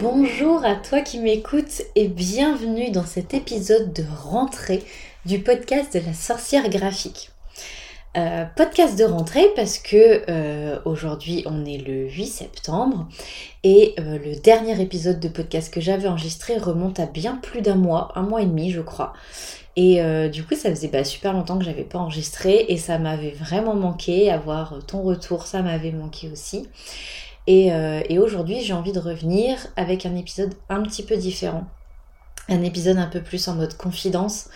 Bonjour à toi qui m'écoutes et bienvenue dans cet épisode de rentrée du podcast de la sorcière graphique. Euh, podcast de rentrée parce que euh, aujourd'hui on est le 8 septembre et euh, le dernier épisode de podcast que j'avais enregistré remonte à bien plus d'un mois, un mois et demi je crois. Et du coup ça faisait bah, super longtemps que j'avais pas enregistré et ça m'avait vraiment manqué, avoir ton retour ça m'avait manqué aussi. Et, et aujourd'hui j'ai envie de revenir avec un épisode un petit peu différent. Un épisode un peu plus en mode confidence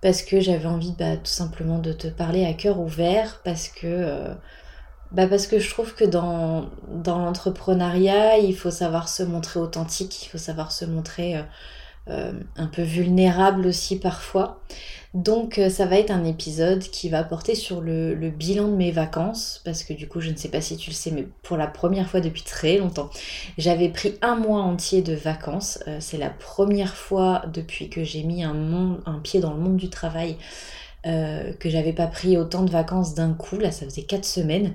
parce que j'avais envie bah, tout simplement de te parler à cœur ouvert parce que euh, bah parce que je trouve que dans, l'entrepreneuriat il faut savoir se montrer authentique il faut savoir se montrer euh, euh, un peu vulnérable aussi parfois donc euh, ça va être un épisode qui va porter sur le, bilan de mes vacances, parce que du coup je ne sais pas si tu le sais, mais pour la première fois depuis très longtemps, j'avais pris un mois entier de vacances. Euh, c'est la première fois depuis que j'ai mis un, pied dans le monde du travail euh, que j'avais pas pris autant de vacances d'un coup. Là ça faisait quatre semaines.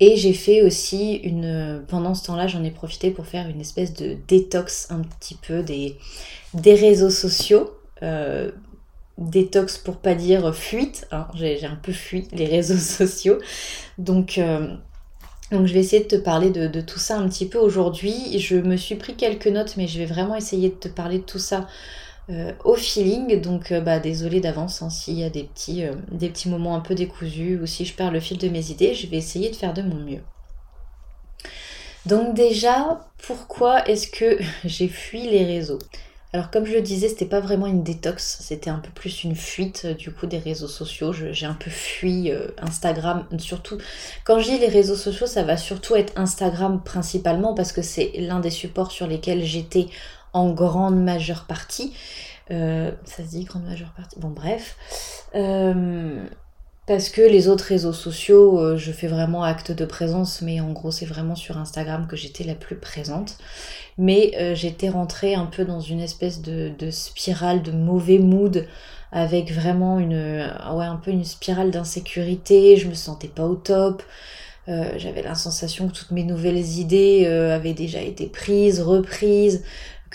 Et j'ai fait aussi une. Pendant ce temps-là, j'en ai profité pour faire une espèce de détox un petit peu des, réseaux sociaux détox pour pas dire fuite. Hein. J'ai un peu fui les réseaux sociaux. Euh, donc je vais essayer de te parler de, tout ça un petit peu aujourd'hui. Je me suis pris quelques notes, mais je vais vraiment essayer de te parler de tout ça euh, au feeling. Donc euh, bah, désolé d'avance hein, s'il y a des petits, des petits moments un peu décousus ou si je perds le fil de mes idées. Je vais essayer de faire de mon mieux. Donc déjà, pourquoi est-ce que j'ai fui les réseaux? Alors comme je le disais, c'était pas vraiment une détox, c'était un peu plus une fuite euh, du coup des réseaux sociaux. J'ai un peu fui euh, Instagram, surtout quand je dis les réseaux sociaux, ça va surtout être Instagram principalement parce que c'est l'un des supports sur lesquels j'étais en grande majeure partie. Euh, ça se dit grande majeure partie. Bon bref. parce que les autres réseaux sociaux, je fais vraiment acte de présence, mais en gros c'est vraiment sur Instagram que j'étais la plus présente mais euh, j'étais rentrée un peu dans une espèce de, spirale de mauvais mood avec vraiment une ouais un peu une spirale d'insécurité je me sentais pas au top euh, j'avais la sensation que toutes mes nouvelles idées euh, avaient déjà été prises reprises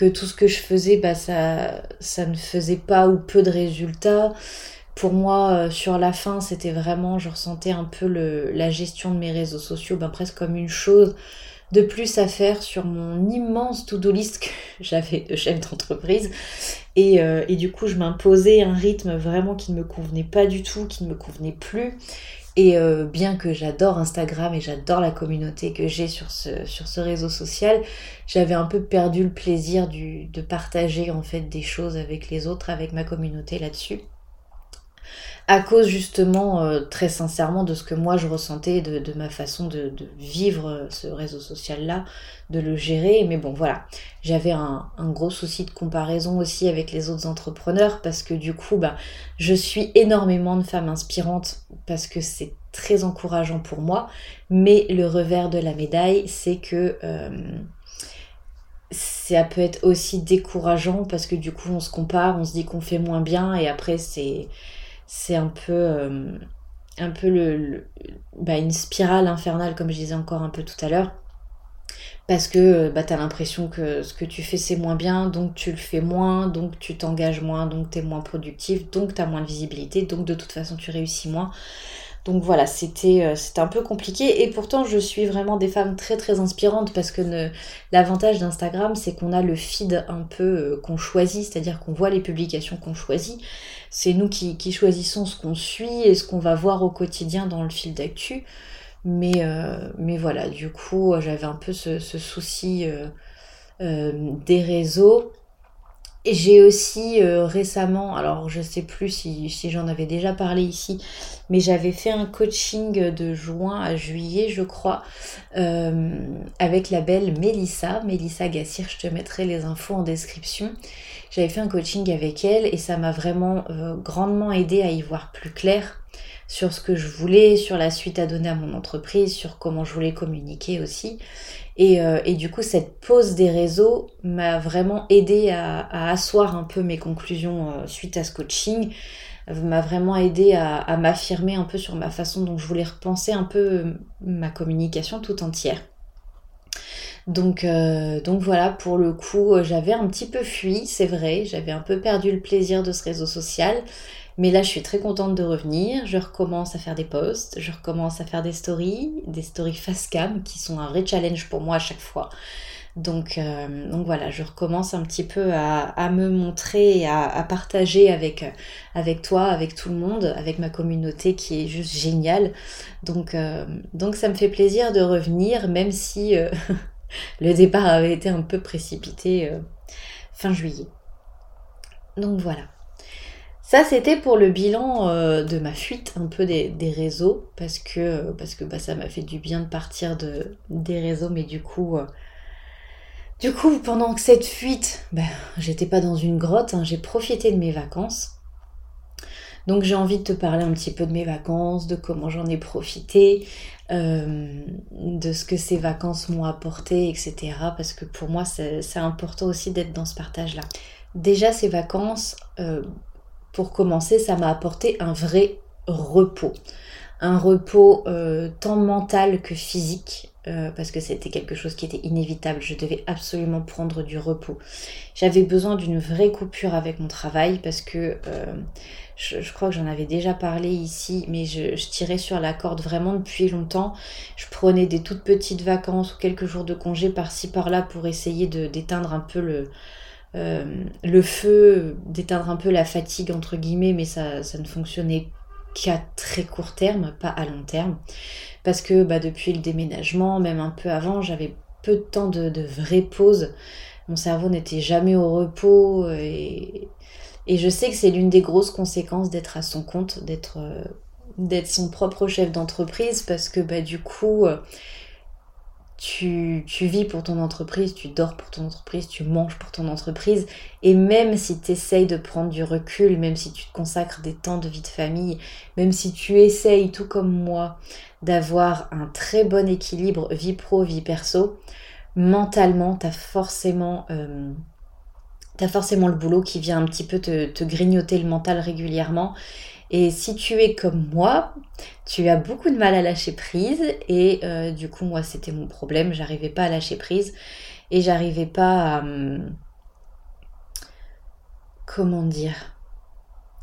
tout ce que je faisais bah ça ne faisait pas ou peu de résultats pour moi, sur la fin, c'était vraiment, je ressentais un peu la gestion de mes réseaux sociaux, ben, presque comme une chose de plus à faire sur mon immense to-do list que j'avais de chef d'entreprise. Euh, et, du coup, je m'imposais un rythme vraiment qui ne me convenait pas du tout, qui ne me convenait plus. Et euh, bien que j'adore Instagram et j'adore la communauté que j'ai sur ce, sur ce réseau social, j'avais un peu perdu le plaisir de partager en fait des choses avec les autres, avec ma communauté là-dessus à cause justement euh, très sincèrement de ce que moi je ressentais, de, ma façon de, vivre euh, ce réseau social-là, de le gérer. Mais bon voilà, j'avais un, gros souci de comparaison aussi avec les autres entrepreneurs parce que du coup, bah, je suis énormément de femmes inspirantes parce que c'est très encourageant pour moi. Mais le revers de la médaille, c'est que... Euh, ça peut être aussi décourageant parce que du coup on se compare, on se dit qu'on fait moins bien et après c'est c'est un peu euh, un peu le, bah, une spirale infernale comme je disais encore un peu tout à l'heure parce que euh, bah, tu as l'impression que ce que tu fais c'est moins bien, donc tu le fais moins, donc tu t'engages moins, donc tu es moins productif, donc tu as moins de visibilité, donc de toute façon tu réussis moins. Donc voilà, c'était euh, un peu compliqué et pourtant je suis vraiment des femmes très très inspirantes parce que l'avantage d'Instagram c'est qu'on a le feed un peu qu'on choisit, c'est-à-dire qu'on voit les publications qu'on choisit c'est nous qui, choisissons ce qu'on suit et ce qu'on va voir au quotidien dans le fil d'actu. Mais, euh, mais voilà, du coup, j'avais un peu ce, souci euh, euh, des réseaux. J'ai aussi récemment, alors je sais plus si, j'en avais déjà parlé ici, mais j'avais fait un coaching de juin à juillet, je crois, avec la belle Mélissa, Mélissa Gassir, je te mettrai les infos en description. J'avais fait un coaching avec elle et ça m'a vraiment euh, grandement aidé à y voir plus clair sur ce que je voulais, sur la suite à donner à mon entreprise, sur comment je voulais communiquer aussi. Et, euh, du coup, cette pause des réseaux m'a vraiment aidé à, asseoir un peu mes conclusions euh, suite à ce coaching, m'a vraiment aidé à, m'affirmer un peu sur ma façon dont je voulais repenser un peu ma communication tout entière. Donc, euh, donc voilà, pour le coup, euh, j'avais un petit peu fui, c'est vrai, j'avais un peu perdu le plaisir de ce réseau social. Mais là, je suis très contente de revenir. Je recommence à faire des posts, je recommence à faire des stories, des stories face cam qui sont un vrai challenge pour moi à chaque fois. Donc, euh, donc voilà, je recommence un petit peu à, me montrer, à, à partager avec, avec toi, avec tout le monde, avec ma communauté qui est juste géniale. Donc, donc ça me fait plaisir de revenir, même si le départ avait été un peu précipité euh, fin juillet. Donc voilà. Ça, c'était pour le bilan euh, de ma fuite un peu des, réseaux, parce que, parce que bah, ça m'a fait du bien de partir de, des réseaux, mais du coup, euh, du coup pendant cette fuite, bah, j'étais pas dans une grotte, hein, j'ai profité de mes vacances. Donc j'ai envie de te parler un petit peu de mes vacances, de comment j'en ai profité, euh, de ce que ces vacances m'ont apporté, etc. Parce que pour moi, c'est important aussi d'être dans ce partage-là. Déjà, ces vacances, pour commencer, ça m'a apporté un vrai repos. Un repos euh, tant mental que physique. parce que c'était quelque chose qui était inévitable. Je devais absolument prendre du repos. J'avais besoin d'une vraie coupure avec mon travail parce que je, crois que j'en avais déjà parlé ici, mais je, tirais sur la corde vraiment depuis longtemps. Je prenais des toutes petites vacances ou quelques jours de congé par-ci par-là pour essayer d'éteindre un peu le, euh, le feu, d'éteindre un peu la fatigue entre guillemets, mais ça, ça ne fonctionnait qu'à très court terme, pas à long terme. Parce que bah, depuis le déménagement, même un peu avant, j'avais peu de temps de, de vraie pause. Mon cerveau n'était jamais au repos et, et je sais que c'est l'une des grosses conséquences d'être à son compte, d'être euh, son propre chef d'entreprise, parce que bah, du coup, euh, tu, vis pour ton entreprise, tu dors pour ton entreprise, tu manges pour ton entreprise. Et même si tu essayes de prendre du recul, même si tu te consacres des temps de vie de famille, même si tu essayes, tout comme moi, d'avoir un très bon équilibre vie pro, vie perso, mentalement, tu as. Euh, t'as forcément le boulot qui vient un petit peu te, grignoter le mental régulièrement. Et si tu es comme moi, tu as beaucoup de mal à lâcher prise. Et euh, du coup, moi, c'était mon problème. J'arrivais pas à lâcher prise. Et j'arrivais pas à. Hum, comment dire?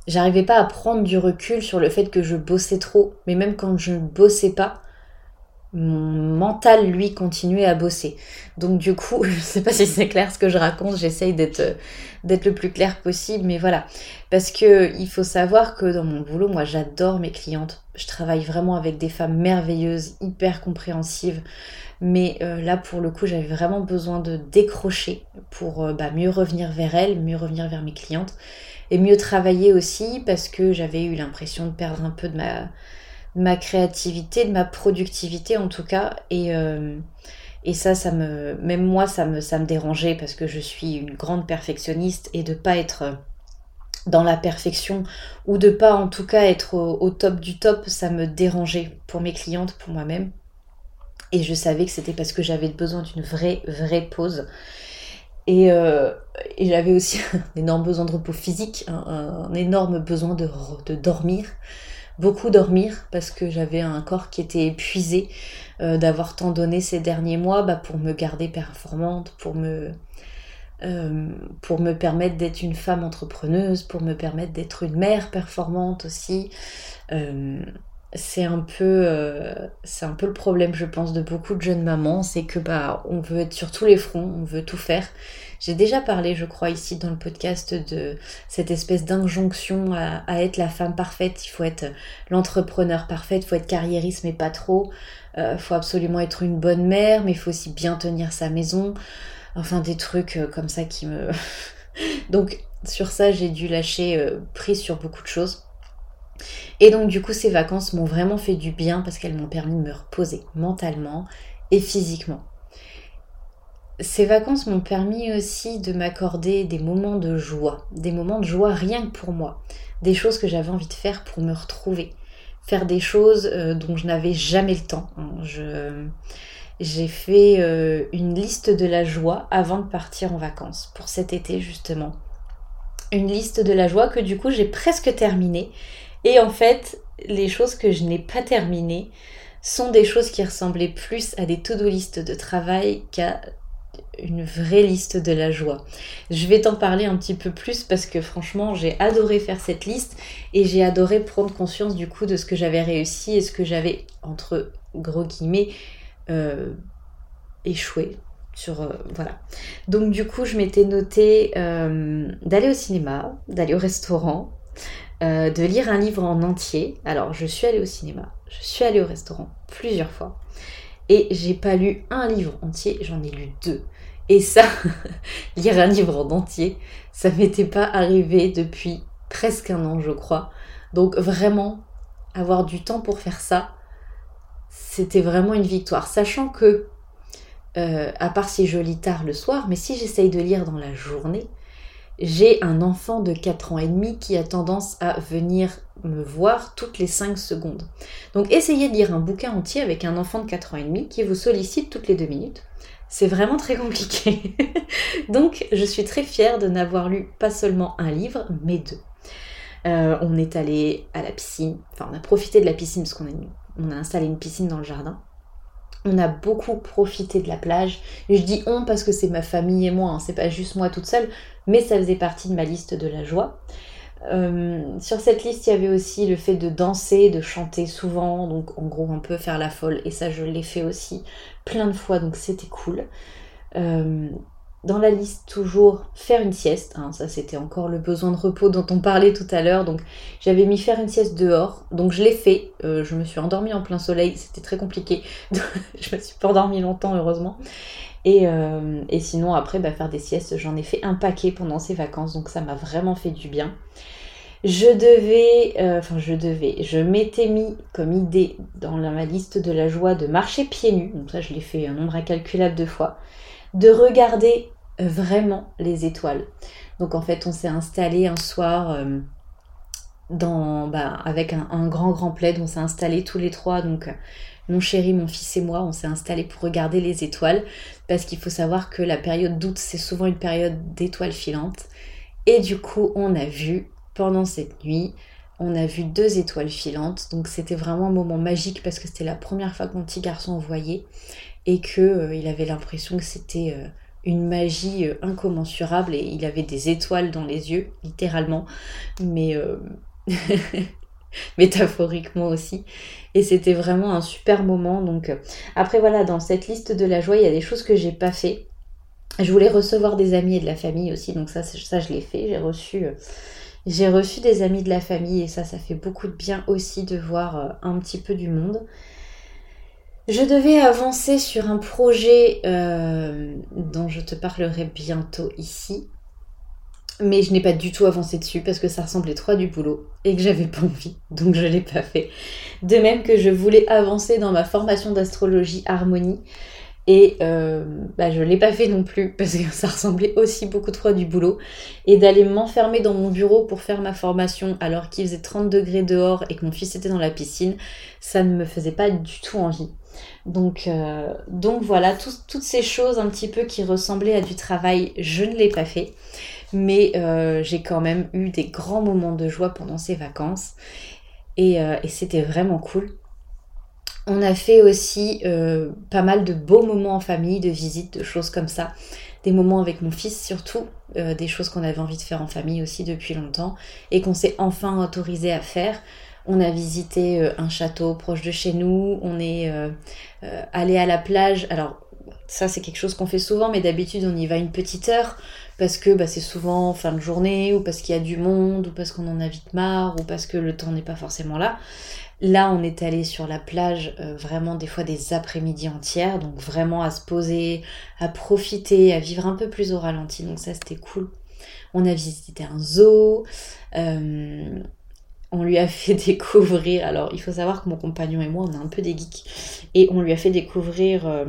J'arrivais pas à prendre du recul sur le fait que je bossais trop. Mais même quand je ne bossais pas, mon mental, lui, continuait à bosser. Donc du coup, je sais pas si c'est clair ce que je raconte, j'essaye d'être d'être le plus clair possible, mais voilà. Parce que il faut savoir que dans mon boulot, moi j'adore mes clientes. Je travaille vraiment avec des femmes merveilleuses, hyper compréhensives. Mais euh, là, pour le coup, j'avais vraiment besoin de décrocher pour euh, bah, mieux revenir vers elles, mieux revenir vers mes clientes et mieux travailler aussi parce que j'avais eu l'impression de perdre un peu de ma ma créativité, de ma productivité en tout cas. Et, euh, ça, ça me, même moi, ça me, ça dérangeait parce que je suis une grande perfectionniste et de pas être dans la perfection ou de pas en tout cas être au, top du top, ça me dérangeait pour mes clientes, pour moi-même. Et je savais que c'était parce que j'avais besoin d'une vraie, vraie pause. Et, euh, et j'avais aussi un énorme besoin de repos physique, un, énorme besoin de dormir beaucoup dormir parce que j'avais un corps qui était épuisé euh, d'avoir tant donné ces derniers mois bah, pour me garder performante, pour me, euh, pour me permettre d'être une femme entrepreneuse, pour me permettre d'être une mère performante aussi. Euh, c'est un peu c'est un peu le problème je pense de beaucoup de jeunes mamans c'est que bah on veut être sur tous les fronts on veut tout faire j'ai déjà parlé, je crois, ici dans le podcast de cette espèce d'injonction à, être la femme parfaite. Il faut être l'entrepreneur parfait, il faut être carriériste mais pas trop. Il euh, faut absolument être une bonne mère, mais il faut aussi bien tenir sa maison. Enfin, des trucs euh, comme ça qui me... donc, sur ça, j'ai dû lâcher euh, prise sur beaucoup de choses. Et donc, du coup, ces vacances m'ont vraiment fait du bien parce qu'elles m'ont permis de me reposer mentalement et physiquement. Ces vacances m'ont permis aussi de m'accorder des moments de joie, des moments de joie rien que pour moi, des choses que j'avais envie de faire pour me retrouver, faire des choses euh, dont je n'avais jamais le temps. j'ai fait euh, une liste de la joie avant de partir en vacances pour cet été justement. Une liste de la joie que du coup j'ai presque terminée. Et en fait, les choses que je n'ai pas terminées, sont des choses qui ressemblaient plus à des to-do list de travail qu'à une vraie liste de la joie. Je vais t'en parler un petit peu plus parce que franchement j'ai adoré faire cette liste et j'ai adoré prendre conscience du coup de ce que j'avais réussi et ce que j'avais entre gros guillemets euh, échoué sur euh, voilà. Donc du coup je m'étais noté euh, d'aller au cinéma, d'aller au restaurant, de lire un livre en entier. Alors je suis allée au cinéma, je suis allée au restaurant plusieurs fois. Et j'ai pas lu un livre entier, j'en ai lu deux. Et ça, lire un livre en entier, ça m'était pas arrivé depuis presque un an, je crois. Donc vraiment, avoir du temps pour faire ça, c'était vraiment une victoire. Sachant que, euh, à part si je lis tard le soir, mais si j'essaye de lire dans la journée, j'ai un enfant de 4 ans et demi qui a tendance à venir me voir toutes les 5 secondes. Donc essayez de lire un bouquin entier avec un enfant de 4 ans et demi qui vous sollicite toutes les 2 minutes. C'est vraiment très compliqué. Donc je suis très fière de n'avoir lu pas seulement un livre, mais deux. Euh, on est allé à la piscine, enfin on a profité de la piscine parce qu'on a, installé une piscine dans le jardin. On a beaucoup profité de la plage. je dis on parce que c'est ma famille et moi, hein. c'est pas juste moi toute seule, mais ça faisait partie de ma liste de la joie. Euh, sur cette liste, il y avait aussi le fait de danser, de chanter souvent, donc en gros un peu faire la folle, et ça je l'ai fait aussi plein de fois, donc c'était cool. Euh, dans la liste toujours faire une sieste, hein, ça c'était encore le besoin de repos dont on parlait tout à l'heure, donc j'avais mis faire une sieste dehors, donc je l'ai fait, euh, je me suis endormie en plein soleil, c'était très compliqué, je me suis pas endormie longtemps heureusement, euh, et, sinon après bah, faire des siestes, j'en ai fait un paquet pendant ces vacances, donc ça m'a vraiment fait du bien. Je devais, euh, enfin je devais, je m'étais mis comme idée dans ma liste de la joie de marcher pieds nus, donc ça je l'ai fait un nombre incalculable de fois, de regarder vraiment les étoiles. Donc en fait, on s'est installé un soir euh, dans, bah, avec un, grand grand plaid. On s'est installé tous les trois, donc mon chéri, mon fils et moi, on s'est installé pour regarder les étoiles parce qu'il faut savoir que la période d'août c'est souvent une période d'étoiles filantes. Et du coup, on a vu pendant cette nuit, on a vu deux étoiles filantes. Donc c'était vraiment un moment magique parce que c'était la première fois que mon petit garçon voyait et que euh, il avait l'impression que c'était euh, une magie euh, incommensurable et il avait des étoiles dans les yeux, littéralement, mais métaphoriquement aussi. Et c'était vraiment un super moment. Donc après voilà, dans cette liste de la joie, il y a des choses que j'ai pas fait. Je voulais recevoir des amis et de la famille aussi, donc ça, ça je l'ai fait. J'ai reçu, j'ai reçu des amis de la famille et ça, ça fait beaucoup de bien aussi de voir un petit peu du monde. Je devais avancer sur un projet euh, dont je te parlerai bientôt ici. Mais je n'ai pas du tout avancé dessus parce que ça ressemblait trop à du boulot et que j'avais pas envie, donc je l'ai pas fait. De même que je voulais avancer dans ma formation d'astrologie harmonie et euh, bah, je l'ai pas fait non plus parce que ça ressemblait aussi beaucoup trop à du boulot. Et d'aller m'enfermer dans mon bureau pour faire ma formation alors qu'il faisait 30 degrés dehors et que mon fils était dans la piscine, ça ne me faisait pas du tout envie. Donc, euh, donc voilà, toutes ces choses un petit peu qui ressemblaient à du travail, je ne l'ai pas fait. Mais euh, j'ai quand même eu des grands moments de joie pendant ces vacances. Et c'était vraiment cool. On a fait aussi pas mal de beaux moments en famille, de visites, de choses comme ça. Des moments avec mon fils surtout, des choses qu'on avait envie de faire en famille aussi depuis longtemps et qu'on s'est enfin autorisé à faire. On a visité euh, un château proche de chez nous, on est euh, euh, allé à la plage. Alors ça c'est quelque chose qu'on fait souvent, mais d'habitude on y va une petite heure parce que bah, c'est souvent fin de journée ou parce qu'il y a du monde ou parce qu'on en a vite marre ou parce que le temps n'est pas forcément là. Là, on est allé sur la plage vraiment des fois des après-midi entières, donc vraiment à se poser, à profiter, à vivre un peu plus au ralenti. Donc ça, c'était cool. On a visité un zoo on lui a fait découvrir, alors il faut savoir que mon compagnon et moi, on est un peu des geeks, et on lui a fait découvrir euh,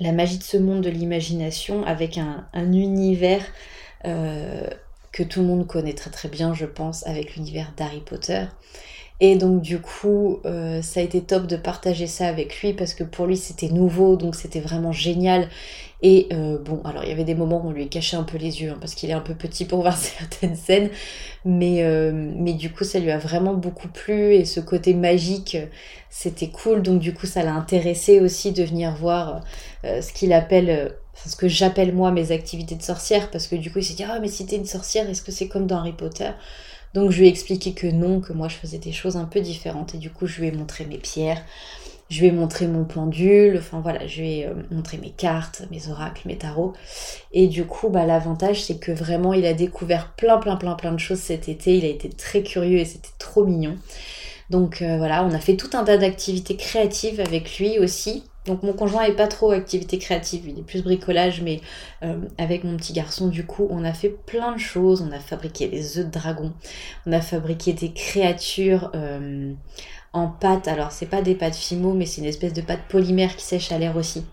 la magie de ce monde de l'imagination avec un, univers euh, que tout le monde connaît très très bien, je pense, avec l'univers d'Harry Potter. Et donc du coup, euh, ça a été top de partager ça avec lui parce que pour lui c'était nouveau, donc c'était vraiment génial. Et euh, bon, alors il y avait des moments où on lui cachait un peu les yeux hein, parce qu'il est un peu petit pour voir certaines scènes, mais, euh, mais du coup ça lui a vraiment beaucoup plu et ce côté magique c'était cool. Donc du coup ça l'a intéressé aussi de venir voir ce qu'il appelle ce que j'appelle moi mes activités de sorcière, parce que du coup il s'est dit Ah, mais si t'es une sorcière, est-ce que c'est comme dans Harry Potter? Donc je lui ai expliqué que non, que moi je faisais des choses un peu différentes, et du coup je lui ai montré mes pierres, je lui ai montré mon pendule, enfin voilà, je lui ai euh, montré mes cartes, mes oracles, mes tarots. Et du coup, bah, l'avantage c'est que vraiment il a découvert plein, plein, plein, plein de choses cet été, il a été très curieux et c'était trop mignon. Donc euh, voilà, on a fait tout un tas d'activités créatives avec lui aussi. Donc mon conjoint est pas trop activité créative, il est plus bricolage, mais euh, avec mon petit garçon, du coup, on a fait plein de choses. On a fabriqué des œufs de dragon, on a fabriqué des créatures euh, en pâte. Alors c'est pas des pâtes fimo, mais c'est une espèce de pâte polymère qui sèche à l'air aussi.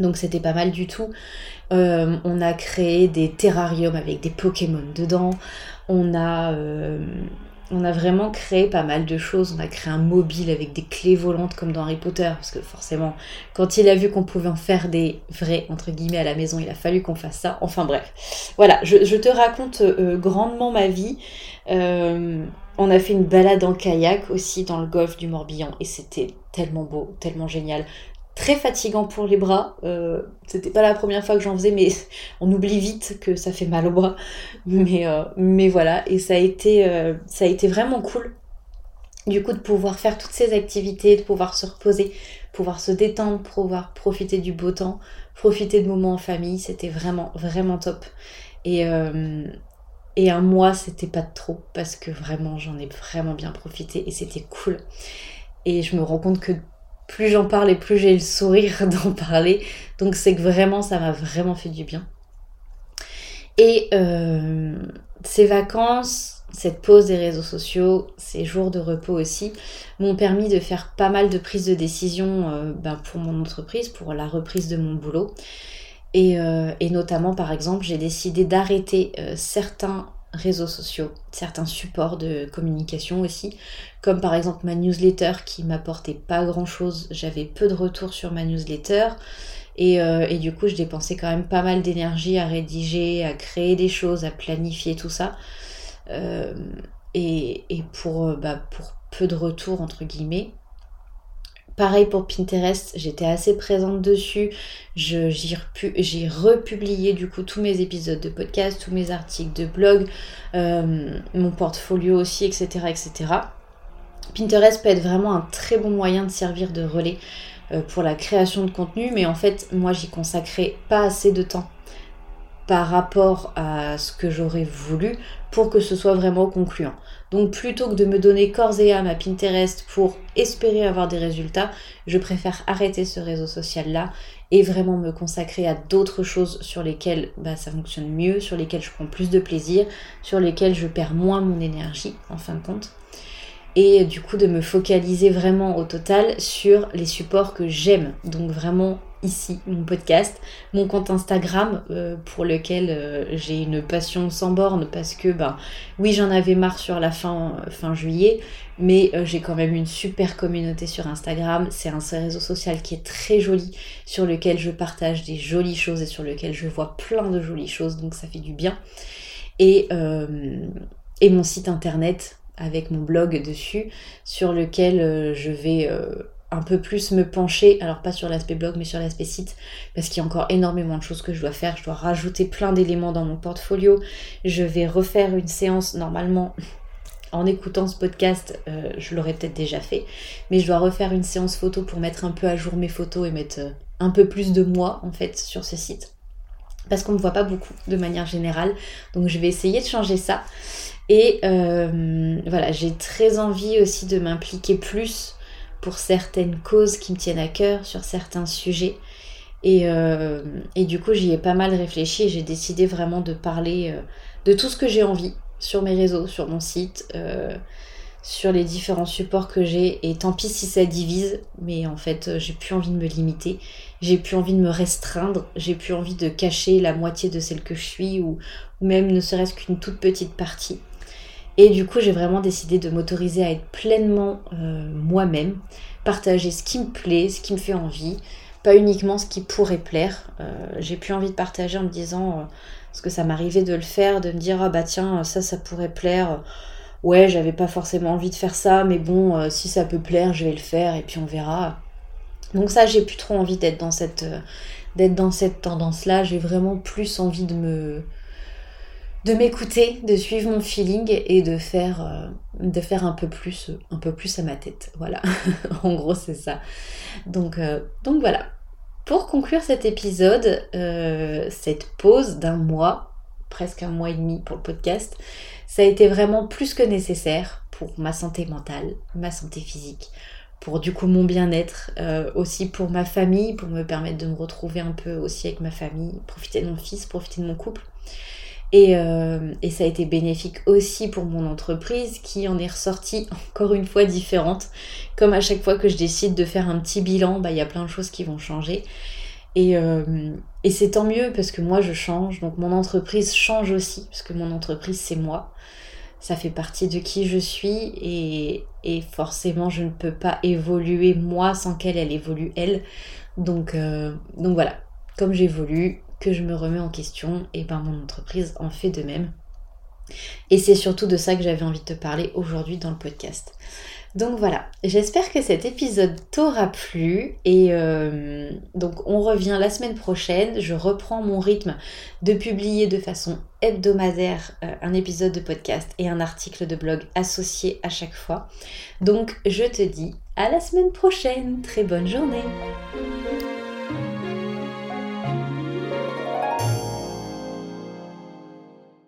Donc c'était pas mal du tout. Euh, on a créé des terrariums avec des Pokémon dedans. On a on a vraiment créé pas mal de choses. On a créé un mobile avec des clés volantes comme dans Harry Potter, parce que forcément, quand il a vu qu'on pouvait en faire des vrais, entre guillemets, à la maison, il a fallu qu'on fasse ça. Enfin bref. Voilà, je, te raconte euh, grandement ma vie. Euh, on a fait une balade en kayak aussi dans le golfe du Morbihan et c'était tellement beau, tellement génial très fatigant pour les bras. Euh, c'était pas la première fois que j'en faisais, mais on oublie vite que ça fait mal aux bras. Mais, euh, mais voilà, et ça a, été, euh, ça a été vraiment cool. Du coup, de pouvoir faire toutes ces activités, de pouvoir se reposer, pouvoir se détendre, pouvoir profiter du beau temps, profiter de moments en famille, c'était vraiment, vraiment top. Et, et un mois, c'était pas trop, parce que vraiment, j'en ai vraiment bien profité et c'était cool. Et je me rends compte que plus j'en parle et plus j'ai le sourire d'en parler. Donc c'est que vraiment, ça m'a vraiment fait du bien. Et euh, ces vacances, cette pause des réseaux sociaux, ces jours de repos aussi, m'ont permis de faire pas mal de prises de décision euh, ben, pour mon entreprise, pour la reprise de mon boulot. Et, euh, et notamment, par exemple, j'ai décidé d'arrêter certains réseaux sociaux, certains supports de communication aussi, comme par exemple ma newsletter qui m'apportait pas grand chose, j'avais peu de retours sur ma newsletter. Et, euh, du coup, je dépensais quand même pas mal d'énergie à rédiger, à créer des choses, à planifier tout ça. Euh, et, et pour, euh, bah, pour peu de retours, entre guillemets. Pareil pour Pinterest, j'étais assez présente dessus. J'ai republié du coup tous mes épisodes de podcast, tous mes articles de blog, euh, mon portfolio aussi, etc., etc. Pinterest peut être vraiment un très bon moyen de servir de relais euh, pour la création de contenu, mais en fait, moi, j'y consacrais pas assez de temps par rapport à ce que j'aurais voulu pour que ce soit vraiment concluant. Donc plutôt que de me donner corps et âme à Pinterest pour espérer avoir des résultats, je préfère arrêter ce réseau social-là et vraiment me consacrer à d'autres choses sur lesquelles bah, ça fonctionne mieux, sur lesquelles je prends plus de plaisir, sur lesquelles je perds moins mon énergie en fin de compte. Et du coup de me focaliser vraiment au total sur les supports que j'aime. Donc vraiment ici mon podcast, mon compte Instagram euh, pour lequel euh, j'ai une passion sans borne parce que ben oui j'en avais marre sur la fin fin juillet mais euh, j'ai quand même une super communauté sur Instagram, c'est un réseau social qui est très joli sur lequel je partage des jolies choses et sur lequel je vois plein de jolies choses donc ça fait du bien. Et mon site internet avec mon blog dessus sur lequel je vais un peu plus me pencher, alors pas sur l'aspect blog mais sur l'aspect site, parce qu'il y a encore énormément de choses que je dois faire, je dois rajouter plein d'éléments dans mon portfolio, je vais refaire une séance normalement en écoutant ce podcast, euh, je l'aurais peut-être déjà fait, mais je dois refaire une séance photo pour mettre un peu à jour mes photos et mettre euh, un peu plus de moi en fait sur ce site. Parce qu'on ne me voit pas beaucoup de manière générale. Donc je vais essayer de changer ça. Et euh, voilà, j'ai très envie aussi de m'impliquer plus pour certaines causes qui me tiennent à cœur, sur certains sujets. Et, euh, et du coup, j'y ai pas mal réfléchi et j'ai décidé vraiment de parler euh, de tout ce que j'ai envie sur mes réseaux, sur mon site, euh, sur les différents supports que j'ai. Et tant pis si ça divise, mais en fait, j'ai plus envie de me limiter, j'ai plus envie de me restreindre, j'ai plus envie de cacher la moitié de celle que je suis ou même ne serait-ce qu'une toute petite partie. Et du coup, j'ai vraiment décidé de m'autoriser à être pleinement euh, moi-même, partager ce qui me plaît, ce qui me fait envie, pas uniquement ce qui pourrait plaire. Euh, j'ai plus envie de partager en me disant, euh, parce que ça m'arrivait de le faire, de me dire, ah bah tiens, ça, ça pourrait plaire. Ouais, j'avais pas forcément envie de faire ça, mais bon, si ça peut plaire, je vais le faire et puis on verra. Donc ça, j'ai plus trop envie d'être dans cette, d'être dans cette tendance-là. J'ai vraiment plus envie de me, de m'écouter, de suivre mon feeling et de faire, euh, un peu plus, à ma tête. Voilà. en gros, c'est ça. Donc, euh, donc voilà. Pour conclure cet épisode, euh, cette pause d'un mois, presque un mois et demi pour le podcast, ça a été vraiment plus que nécessaire pour ma santé mentale, ma santé physique, pour du coup mon bien-être, aussi pour ma famille, pour me permettre de me retrouver un peu aussi avec ma famille, profiter de mon fils, profiter de mon couple. Euh, et, ça a été bénéfique aussi pour mon entreprise qui en est ressortie encore une fois différente. Comme à chaque fois que je décide de faire un petit bilan, bah, il y a plein de choses qui vont changer. Et, euh, et c'est tant mieux parce que moi je change, donc mon entreprise change aussi, parce que mon entreprise c'est moi. Ça fait partie de qui je suis et, et, forcément je ne peux pas évoluer moi sans qu'elle, elle évolue elle. Donc, euh, donc voilà, comme j'évolue, que je me remets en question, et ben mon entreprise en fait de même. Et c'est surtout de ça que j'avais envie de te parler aujourd'hui dans le podcast. Donc voilà, j'espère que cet épisode t'aura plu et euh, donc on revient la semaine prochaine. Je reprends mon rythme de publier de façon hebdomadaire euh, un épisode de podcast et un article de blog associé à chaque fois. Donc je te dis à la semaine prochaine, très bonne journée